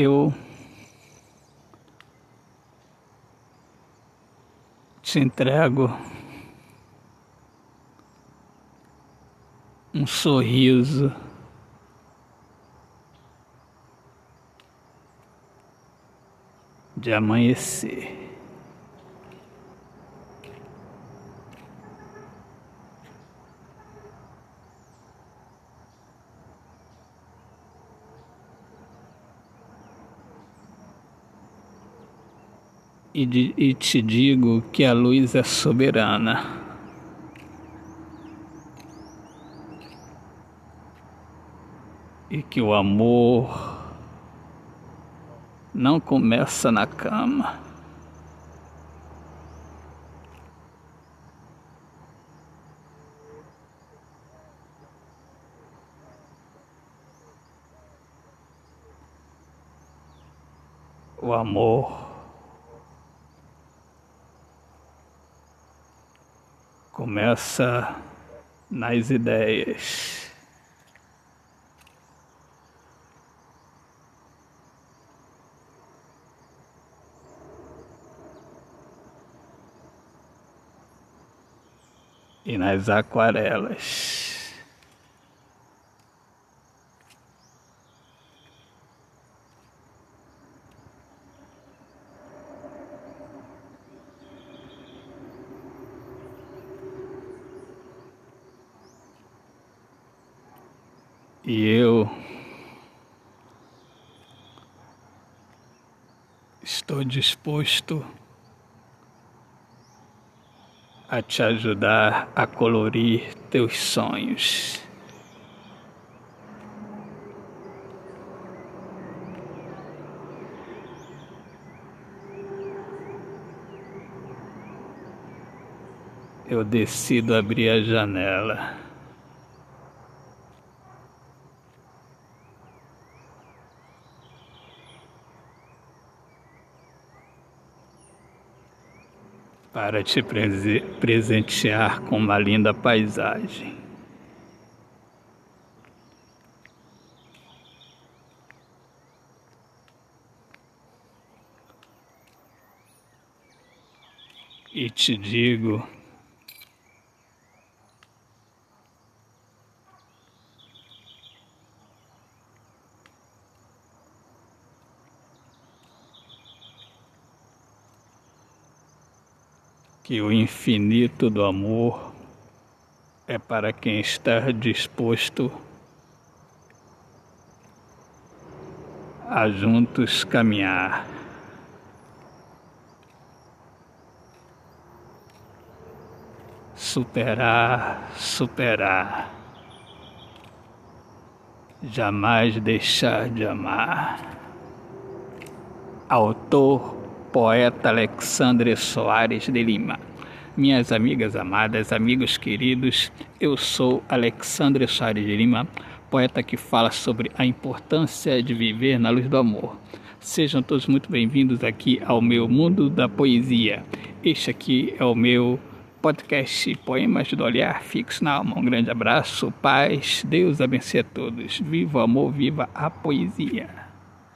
eu te entrego um sorriso. De amanhecer. E, de, e te digo que a luz é soberana. E que o amor não começa na cama. O amor começa nas ideias. E nas aquarelas. E eu estou disposto a te ajudar a colorir teus sonhos. Eu decido abrir a janela. Para te presentear com uma linda paisagem. E te digo que o infinito do amor é para quem está disposto a juntos caminhar. Superar, superar, jamais deixar de amar. Autor poeta Alexandre Soares de Lima. Minhas amigas amadas, amigos queridos, eu sou Alexandre Soares de Lima, poeta que fala sobre a importância de viver na luz do amor. Sejam todos muito bem-vindos aqui ao meu mundo da poesia. Este aqui é o meu podcast Poemas do Olhar Fixo na Alma. Um grande abraço, paz, Deus abençoe a todos. Viva o amor, viva a poesia.